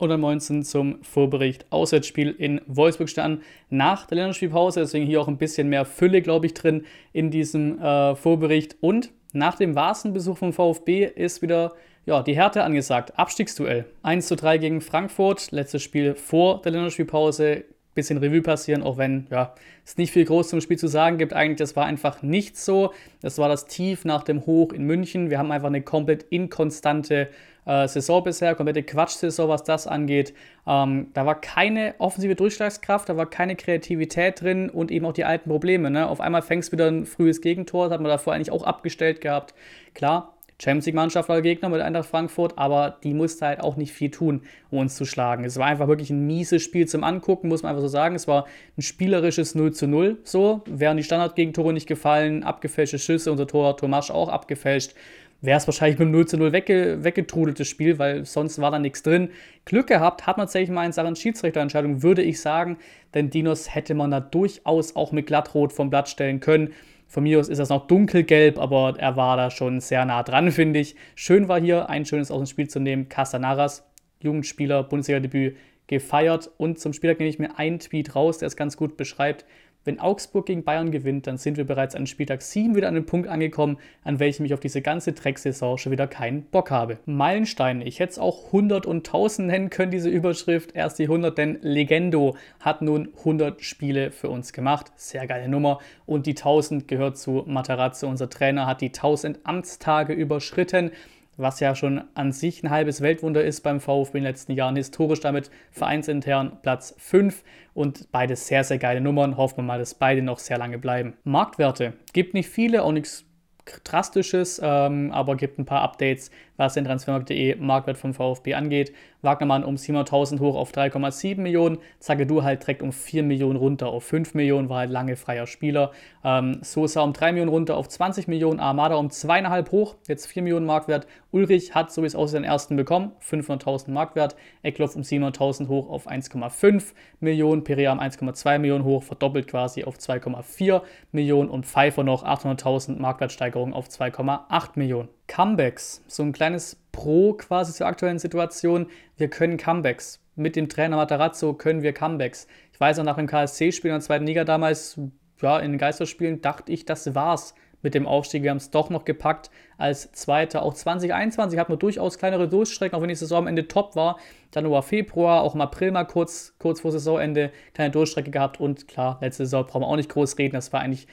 und am 19. zum Vorbericht Auswärtsspiel in Wolfsburg standen. Nach der Länderspielpause, deswegen hier auch ein bisschen mehr Fülle, glaube ich, drin in diesem äh, Vorbericht. Und nach dem Warsenbesuch vom VfB ist wieder ja, die Härte angesagt. Abstiegsduell. 1 zu 3 gegen Frankfurt, letztes Spiel vor der Länderspielpause bisschen Revue passieren, auch wenn ja, es nicht viel groß zum Spiel zu sagen gibt. Eigentlich, das war einfach nicht so. Das war das Tief nach dem Hoch in München. Wir haben einfach eine komplett inkonstante äh, Saison bisher, komplette Quatschsaison, was das angeht. Ähm, da war keine offensive Durchschlagskraft, da war keine Kreativität drin und eben auch die alten Probleme. Ne? Auf einmal fängst du wieder ein frühes Gegentor, das hat man davor eigentlich auch abgestellt gehabt. Klar, Champions League-Mannschaft war Gegner mit Eintracht Frankfurt, aber die musste halt auch nicht viel tun, um uns zu schlagen. Es war einfach wirklich ein mieses Spiel zum Angucken, muss man einfach so sagen. Es war ein spielerisches 0 zu 0. So, wären die Standardgegentore nicht gefallen, abgefälschte Schüsse, unser Tor Tomasch auch abgefälscht, wäre es wahrscheinlich mit 0 zu 0 wegge weggetrudeltes Spiel, weil sonst war da nichts drin. Glück gehabt hat man tatsächlich mal in Sachen Schiedsrichterentscheidung, würde ich sagen, denn Dinos hätte man da durchaus auch mit Glattrot vom Blatt stellen können. Von mir aus ist das noch dunkelgelb, aber er war da schon sehr nah dran, finde ich. Schön war hier, ein schönes aus dem Spiel zu nehmen. Castanaras, Jugendspieler, Bundesliga-Debüt, gefeiert. Und zum Spieltag nehme ich mir einen Tweet raus, der es ganz gut beschreibt. Wenn Augsburg gegen Bayern gewinnt, dann sind wir bereits an Spieltag 7 wieder an einem Punkt angekommen, an welchem ich auf diese ganze Drecksaison schon wieder keinen Bock habe. Meilensteine. Ich hätte es auch 100 und 1000 nennen können, diese Überschrift. Erst die 100, denn Legendo hat nun 100 Spiele für uns gemacht. Sehr geile Nummer. Und die 1000 gehört zu Materazzo. Unser Trainer hat die 1000 Amtstage überschritten was ja schon an sich ein halbes Weltwunder ist beim VfB in den letzten Jahren. Historisch damit vereinsintern Platz 5 und beide sehr, sehr geile Nummern. Hoffen wir mal, dass beide noch sehr lange bleiben. Marktwerte gibt nicht viele, auch nichts Drastisches, ähm, aber gibt ein paar Updates, was den Transfermarkt.de Marktwert vom VfB angeht. Wagnermann um 700.000 hoch auf 3,7 Millionen. Zagedu halt direkt um 4 Millionen runter auf 5 Millionen, war halt lange freier Spieler. Ähm, Sosa um 3 Millionen runter auf 20 Millionen. Armada um 2,5 hoch, jetzt 4 Millionen Marktwert. Ulrich hat, so wie es aussieht, den ersten bekommen, 500.000 Marktwert. Eckloff um 700.000 hoch auf 1,5 Millionen. Perea um 1,2 Millionen hoch, verdoppelt quasi auf 2,4 Millionen. Und Pfeiffer noch 800.000 Marktwertsteigerung auf 2,8 Millionen. Comebacks, so ein kleines Pro quasi zur aktuellen Situation. Wir können Comebacks. Mit dem Trainer Matarazzo können wir Comebacks. Ich weiß auch nach dem KSC-Spiel in der zweiten Liga damals, ja, in den Geisterspielen, dachte ich, das war's mit dem Aufstieg. Wir haben es doch noch gepackt als Zweiter. Auch 2021 hatten wir durchaus kleinere Durchstrecken, auch wenn die Saison am Ende top war. Januar, Februar, auch im April mal kurz, kurz vor Saisonende kleine Durchstrecke gehabt. Und klar, letzte Saison brauchen wir auch nicht groß reden. Das war eigentlich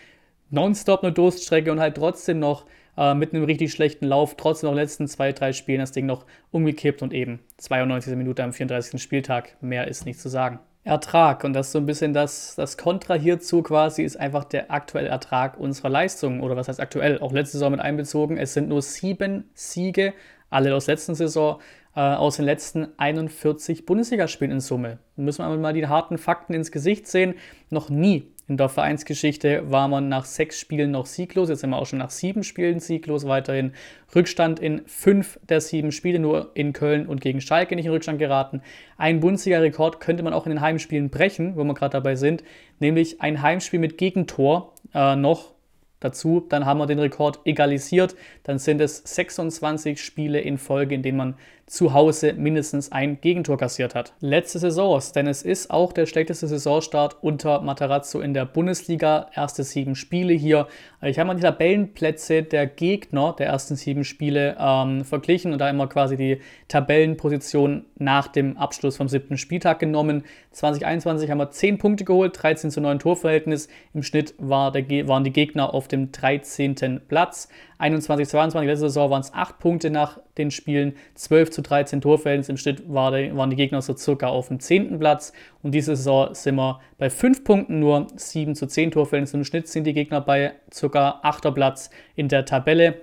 nonstop eine Durststrecke und halt trotzdem noch äh, mit einem richtig schlechten Lauf, trotzdem noch in den letzten zwei, drei Spielen das Ding noch umgekippt und eben 92. Minute am 34. Spieltag. Mehr ist nicht zu sagen. Ertrag, und das ist so ein bisschen das, das Kontra hierzu quasi, ist einfach der aktuelle Ertrag unserer Leistungen. Oder was heißt aktuell? Auch letzte Saison mit einbezogen. Es sind nur sieben Siege, alle aus letzten Saison, äh, aus den letzten 41 Bundesligaspielen in Summe. Müssen wir mal die harten Fakten ins Gesicht sehen. Noch nie in der Vereinsgeschichte war man nach sechs Spielen noch sieglos. Jetzt sind wir auch schon nach sieben Spielen sieglos weiterhin. Rückstand in fünf der sieben Spiele, nur in Köln und gegen Schalke nicht in Rückstand geraten. Ein Bundesliga-Rekord könnte man auch in den Heimspielen brechen, wo wir gerade dabei sind, nämlich ein Heimspiel mit Gegentor äh, noch dazu. Dann haben wir den Rekord egalisiert. Dann sind es 26 Spiele in Folge, in denen man zu Hause mindestens ein Gegentor kassiert hat. Letzte Saisons, denn es ist auch der schlechteste Saisonstart unter Matarazzo in der Bundesliga. Erste sieben Spiele hier. Ich habe mal die Tabellenplätze der Gegner der ersten sieben Spiele ähm, verglichen und da immer quasi die Tabellenposition nach dem Abschluss vom siebten Spieltag genommen. 2021 haben wir 10 Punkte geholt, 13 zu 9 Torverhältnis. Im Schnitt war der, waren die Gegner auf dem 13. Platz. 21, 22, letzte Saison waren es 8 Punkte nach den Spielen, 12 zu 13 Torverhältnis. Im Schnitt waren die Gegner so circa auf dem 10. Platz. Und diese Saison sind wir bei 5 Punkten nur, 7 zu 10 Torverhältnis. Im Schnitt sind die Gegner bei circa 8. Platz in der Tabelle.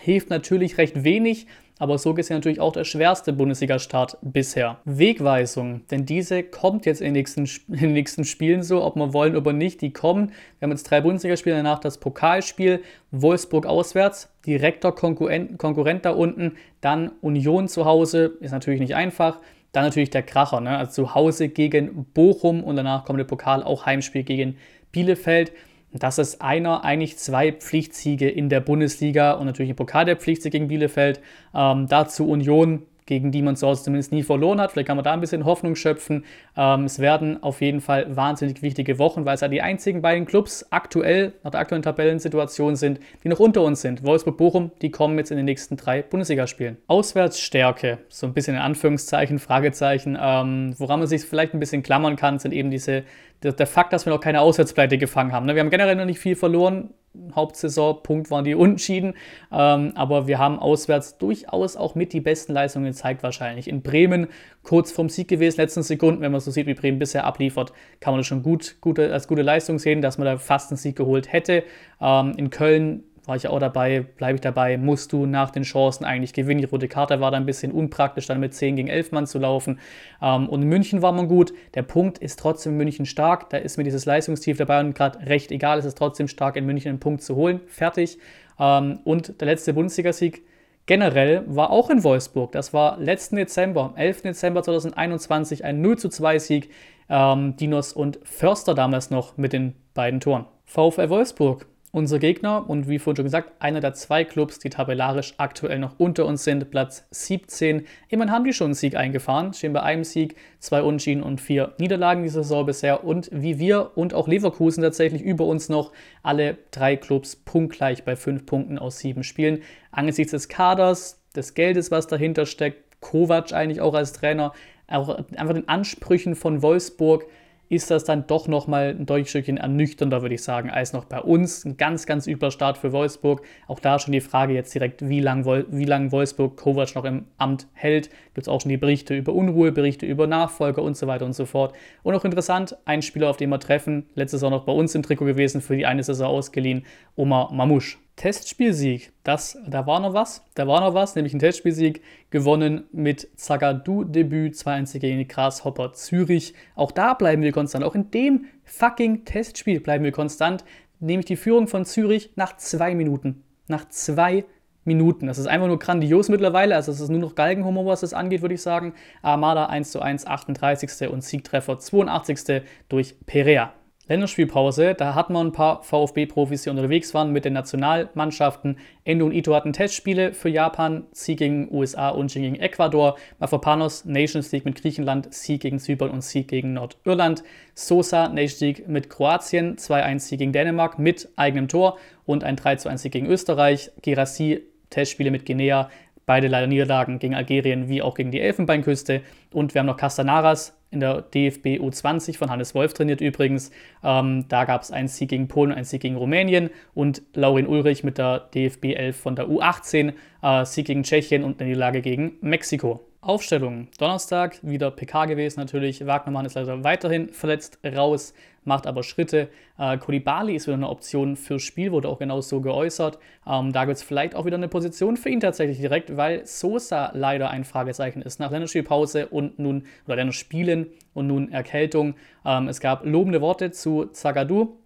Hilft natürlich recht wenig, aber so gesehen natürlich auch der schwerste Bundesliga-Start bisher. Wegweisung, denn diese kommt jetzt in den, nächsten, in den nächsten Spielen so, ob wir wollen oder nicht, die kommen. Wir haben jetzt drei Bundesligaspiele, danach das Pokalspiel, Wolfsburg auswärts, direkter Konkurrent, Konkurrent da unten, dann Union zu Hause, ist natürlich nicht einfach. Dann natürlich der Kracher, ne? also zu Hause gegen Bochum und danach kommt der Pokal, auch Heimspiel gegen Bielefeld. Das ist einer, eigentlich zwei Pflichtsiege in der Bundesliga und natürlich ein Pokal der Pflichtsieg gegen Bielefeld. Ähm, dazu Union gegen die man zu Hause zumindest nie verloren hat. Vielleicht kann man da ein bisschen Hoffnung schöpfen. Ähm, es werden auf jeden Fall wahnsinnig wichtige Wochen, weil es ja die einzigen beiden Clubs aktuell, nach der aktuellen Tabellensituation sind, die noch unter uns sind. Wolfsburg-Bochum, die kommen jetzt in den nächsten drei Bundesligaspielen. Auswärtsstärke, so ein bisschen in Anführungszeichen, Fragezeichen. Ähm, woran man sich vielleicht ein bisschen klammern kann, sind eben diese, der, Fakt, dass wir noch keine Auswärtspleite gefangen haben. Ne? Wir haben generell noch nicht viel verloren Hauptsaisonpunkt waren die Unentschieden. Ähm, aber wir haben auswärts durchaus auch mit die besten Leistungen gezeigt, wahrscheinlich. In Bremen kurz vorm Sieg gewesen, letzten Sekunden. Wenn man so sieht, wie Bremen bisher abliefert, kann man das schon gut, gute, als gute Leistung sehen, dass man da fast einen Sieg geholt hätte. Ähm, in Köln war ich auch dabei, bleibe ich dabei, musst du nach den Chancen eigentlich gewinnen. Die rote Karte war da ein bisschen unpraktisch, dann mit 10 gegen 11 Mann zu laufen. Ähm, und in München war man gut. Der Punkt ist trotzdem in München stark. Da ist mir dieses Leistungstief dabei und gerade recht egal. Es ist trotzdem stark, in München einen Punkt zu holen. Fertig. Ähm, und der letzte Bundesligasieg generell war auch in Wolfsburg. Das war letzten Dezember, 11. Dezember 2021, ein 0 zu 2 Sieg. Ähm, Dinos und Förster damals noch mit den beiden Toren. VfL Wolfsburg unser Gegner und wie vorhin schon gesagt, einer der zwei Clubs, die tabellarisch aktuell noch unter uns sind, Platz 17. Immerhin haben die schon einen Sieg eingefahren, stehen bei einem Sieg, zwei Unschieden und vier Niederlagen diese Saison bisher und wie wir und auch Leverkusen tatsächlich über uns noch alle drei Clubs punktgleich bei fünf Punkten aus sieben Spielen. Angesichts des Kaders, des Geldes, was dahinter steckt, Kovac eigentlich auch als Trainer, auch einfach den Ansprüchen von Wolfsburg, ist das dann doch nochmal ein deutlich Stückchen ernüchternder, würde ich sagen, als noch bei uns. Ein ganz, ganz übler Start für Wolfsburg. Auch da schon die Frage jetzt direkt, wie lange wie lang Wolfsburg Kovac noch im Amt hält. Gibt es auch schon die Berichte über Unruhe, Berichte über Nachfolger und so weiter und so fort. Und auch interessant, ein Spieler, auf den wir treffen, letztes Jahr noch bei uns im Trikot gewesen, für die eine Saison ausgeliehen, Omar Mamouche. Testspielsieg, das, da war noch was, da war noch was, nämlich ein Testspielsieg gewonnen mit Zagadou-Debüt 2-1 gegen die Grasshopper Zürich. Auch da bleiben wir konstant, auch in dem fucking Testspiel bleiben wir konstant, nämlich die Führung von Zürich nach zwei Minuten. Nach zwei Minuten. Das ist einfach nur grandios mittlerweile. Also es ist nur noch Galgenhumor, was das angeht, würde ich sagen. Armada 1 zu 1, 38. und Siegtreffer 82. durch Perea. Länderspielpause, da hatten wir ein paar VfB-Profis, die unterwegs waren mit den Nationalmannschaften. Endo und Ito hatten Testspiele für Japan, Sieg gegen USA und Sieg gegen Ecuador. Mafropanos Nations League mit Griechenland, Sieg gegen Zypern und Sieg gegen Nordirland. Sosa Nations League mit Kroatien, 2-1 Sieg gegen Dänemark mit eigenem Tor und ein 3-1 Sieg gegen Österreich. Gerassi Testspiele mit Guinea, beide leider Niederlagen gegen Algerien wie auch gegen die Elfenbeinküste. Und wir haben noch Castanaras in der DFB U20 von Hannes Wolf trainiert übrigens. Ähm, da gab es einen Sieg gegen Polen, einen Sieg gegen Rumänien und Laurin Ulrich mit der DFB 11 von der U18, äh, Sieg gegen Tschechien und eine Niederlage gegen Mexiko. Aufstellung. Donnerstag wieder PK gewesen natürlich. Wagnermann ist leider weiterhin verletzt raus, macht aber Schritte. Äh, Kulibali ist wieder eine Option fürs Spiel, wurde auch genau so geäußert. Ähm, da gibt es vielleicht auch wieder eine Position für ihn tatsächlich direkt, weil Sosa leider ein Fragezeichen ist. Nach Länderspielpause und nun, oder Länderspielen und nun Erkältung. Ähm, es gab lobende Worte zu Zagadou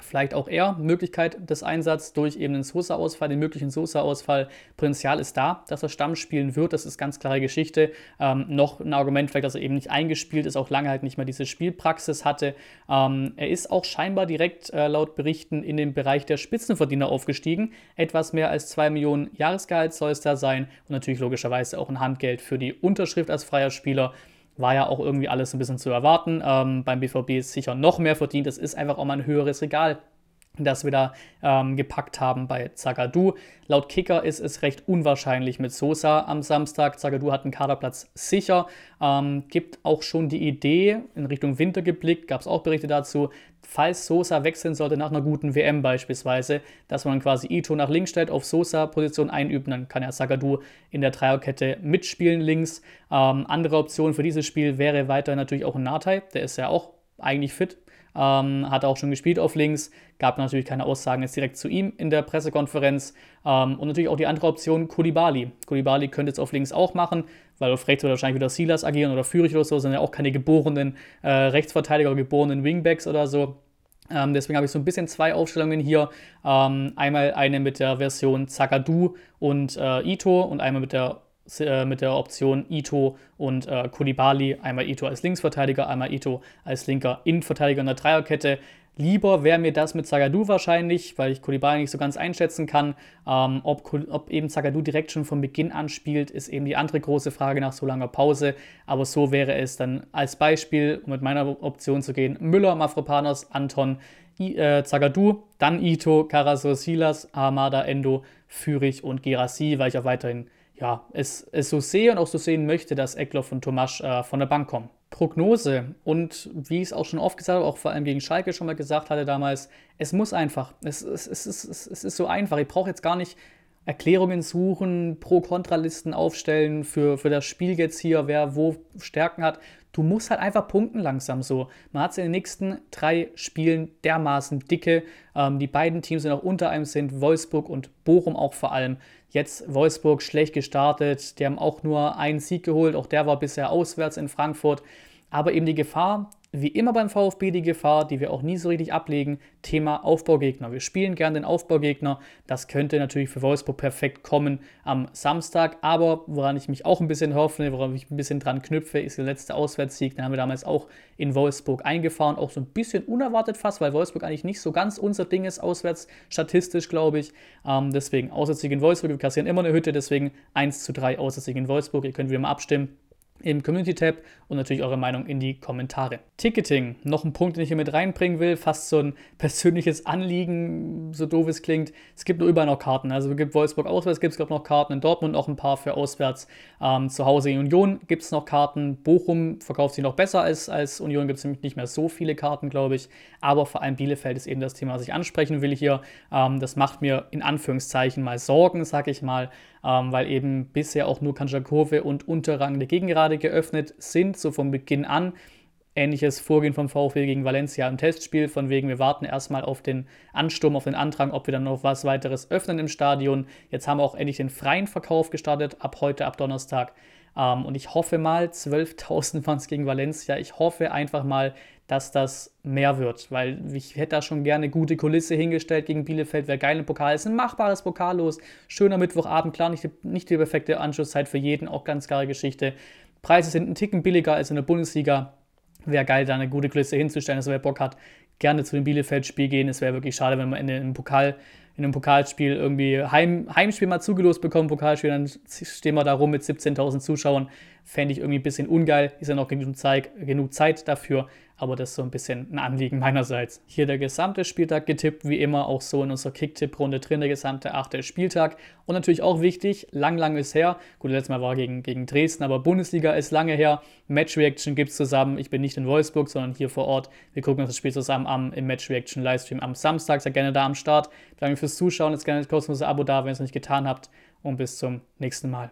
Vielleicht auch eher Möglichkeit des Einsatzes durch eben den Sosa-Ausfall, den möglichen Sosa-Ausfall. Potenzial ist da, dass er Stamm spielen wird. Das ist ganz klare Geschichte. Ähm, noch ein Argument, vielleicht, dass er eben nicht eingespielt ist, auch lange halt nicht mehr diese Spielpraxis hatte. Ähm, er ist auch scheinbar direkt äh, laut Berichten in den Bereich der Spitzenverdiener aufgestiegen. Etwas mehr als 2 Millionen Jahresgehalt soll es da sein und natürlich logischerweise auch ein Handgeld für die Unterschrift als freier Spieler war ja auch irgendwie alles ein bisschen zu erwarten. Ähm, beim BVB ist sicher noch mehr verdient. Es ist einfach auch mal ein höheres Regal das wir da ähm, gepackt haben bei Zagadou. Laut Kicker ist es recht unwahrscheinlich mit Sosa am Samstag. Zagadou hat einen Kaderplatz sicher. Ähm, gibt auch schon die Idee, in Richtung Winter geblickt, gab es auch Berichte dazu, falls Sosa wechseln sollte nach einer guten WM beispielsweise, dass man quasi Ito nach links stellt, auf Sosa-Position einüben, dann kann ja Zagadou in der Dreierkette mitspielen links. Ähm, andere Option für dieses Spiel wäre weiter natürlich auch ein Natai, der ist ja auch eigentlich fit, ähm, hat auch schon gespielt auf links, gab natürlich keine Aussagen jetzt direkt zu ihm in der Pressekonferenz. Ähm, und natürlich auch die andere Option, Kulibali. Kulibali könnte jetzt auf links auch machen, weil auf rechts wird wahrscheinlich wieder Silas agieren oder Fürich oder so, sind ja auch keine geborenen äh, Rechtsverteidiger oder geborenen Wingbacks oder so. Ähm, deswegen habe ich so ein bisschen zwei Aufstellungen hier. Ähm, einmal eine mit der Version Zagadou und äh, Ito und einmal mit der mit der Option Ito und äh, Kulibali. Einmal Ito als Linksverteidiger, einmal Ito als linker Innenverteidiger in der Dreierkette. Lieber wäre mir das mit Zagadou wahrscheinlich, weil ich Kulibali nicht so ganz einschätzen kann. Ähm, ob, ob eben Zagadou direkt schon von Beginn an spielt, ist eben die andere große Frage nach so langer Pause. Aber so wäre es dann als Beispiel, um mit meiner Option zu gehen, Müller, Mafropanos, Anton, I, äh, Zagadou, dann Ito, Karasor, Silas, Hamada, Endo, Fürich und Gerassi, weil ich auch weiterhin ja, es, es so sehe und auch so sehen möchte, dass Eckloff und Tomasch äh, von der Bank kommen. Prognose und wie ich es auch schon oft gesagt habe, auch vor allem gegen Schalke schon mal gesagt hatte damals, es muss einfach. Es, es, es, es, es ist so einfach. Ich brauche jetzt gar nicht Erklärungen suchen, Pro-Kontra-Listen aufstellen für, für das Spiel jetzt hier, wer wo Stärken hat. Du musst halt einfach punkten langsam so. Man hat es in den nächsten drei Spielen dermaßen dicke. Ähm, die beiden Teams, die noch unter einem sind, Wolfsburg und Bochum auch vor allem. Jetzt Wolfsburg schlecht gestartet. Die haben auch nur einen Sieg geholt. Auch der war bisher auswärts in Frankfurt. Aber eben die Gefahr, wie immer beim VfB die Gefahr, die wir auch nie so richtig ablegen, Thema Aufbaugegner. Wir spielen gern den Aufbaugegner. Das könnte natürlich für Wolfsburg perfekt kommen am Samstag. Aber woran ich mich auch ein bisschen hoffe, woran ich ein bisschen dran knüpfe, ist der letzte Auswärtssieg. Den haben wir damals auch in Wolfsburg eingefahren. Auch so ein bisschen unerwartet fast, weil Wolfsburg eigentlich nicht so ganz unser Ding ist, auswärts statistisch, glaube ich. Ähm, deswegen Auswärtssieg in Wolfsburg. Wir kassieren immer eine Hütte, deswegen 1 zu 3 Auswärtssieg in Wolfsburg. Ihr könnt wieder mal abstimmen im Community-Tab und natürlich eure Meinung in die Kommentare. Ticketing, noch ein Punkt, den ich hier mit reinbringen will, fast so ein persönliches Anliegen, so doof es klingt. Es gibt nur überall noch Karten. Also es gibt Wolfsburg auswärts, gibt es glaube noch Karten in Dortmund, auch ein paar für auswärts. Ähm, zu Hause in Union gibt es noch Karten. Bochum verkauft sich noch besser als, als Union, gibt es nämlich nicht mehr so viele Karten, glaube ich. Aber vor allem Bielefeld ist eben das Thema, was ich ansprechen will hier. Ähm, das macht mir in Anführungszeichen mal Sorgen, sage ich mal ähm, weil eben bisher auch nur Kanjakove und unterrangige Gegengerade geöffnet sind, so von Beginn an. Ähnliches Vorgehen vom VfB gegen Valencia im Testspiel, von wegen wir warten erstmal auf den Ansturm, auf den Antrag, ob wir dann noch was weiteres öffnen im Stadion. Jetzt haben wir auch endlich den freien Verkauf gestartet, ab heute, ab Donnerstag. Ähm, und ich hoffe mal, 12.000 waren es gegen Valencia. Ich hoffe einfach mal, dass das mehr wird, weil ich hätte da schon gerne gute Kulisse hingestellt gegen Bielefeld, wäre geil im Pokal, ist ein machbares Pokal los, schöner Mittwochabend, klar, nicht die, nicht die perfekte Anschlusszeit für jeden, auch ganz klare Geschichte. Preise sind ein Ticken billiger als in der Bundesliga, wäre geil, da eine gute Kulisse hinzustellen, dass wer Bock hat, gerne zu dem Bielefeld-Spiel gehen, es wäre wirklich schade, wenn man in den Pokal in einem Pokalspiel irgendwie Heim, Heimspiel mal zugelost bekommen, Pokalspiel, dann stehen wir da rum mit 17.000 Zuschauern. Fände ich irgendwie ein bisschen ungeil. Ist ja noch genug Zeit, genug Zeit dafür aber das ist so ein bisschen ein Anliegen meinerseits. Hier der gesamte Spieltag getippt, wie immer auch so in unserer Kick-Tipp-Runde drin, der gesamte achte Spieltag. Und natürlich auch wichtig, lang, lang ist her. Gut, letztes Mal war gegen, gegen Dresden, aber Bundesliga ist lange her. Match-Reaction gibt es zusammen. Ich bin nicht in Wolfsburg, sondern hier vor Ort. Wir gucken uns das Spiel zusammen am im Match-Reaction-Livestream am Samstag. Seid gerne da am Start. Danke fürs Zuschauen. Jetzt gerne das kostenlose Abo da, wenn ihr es nicht getan habt. Und bis zum nächsten Mal.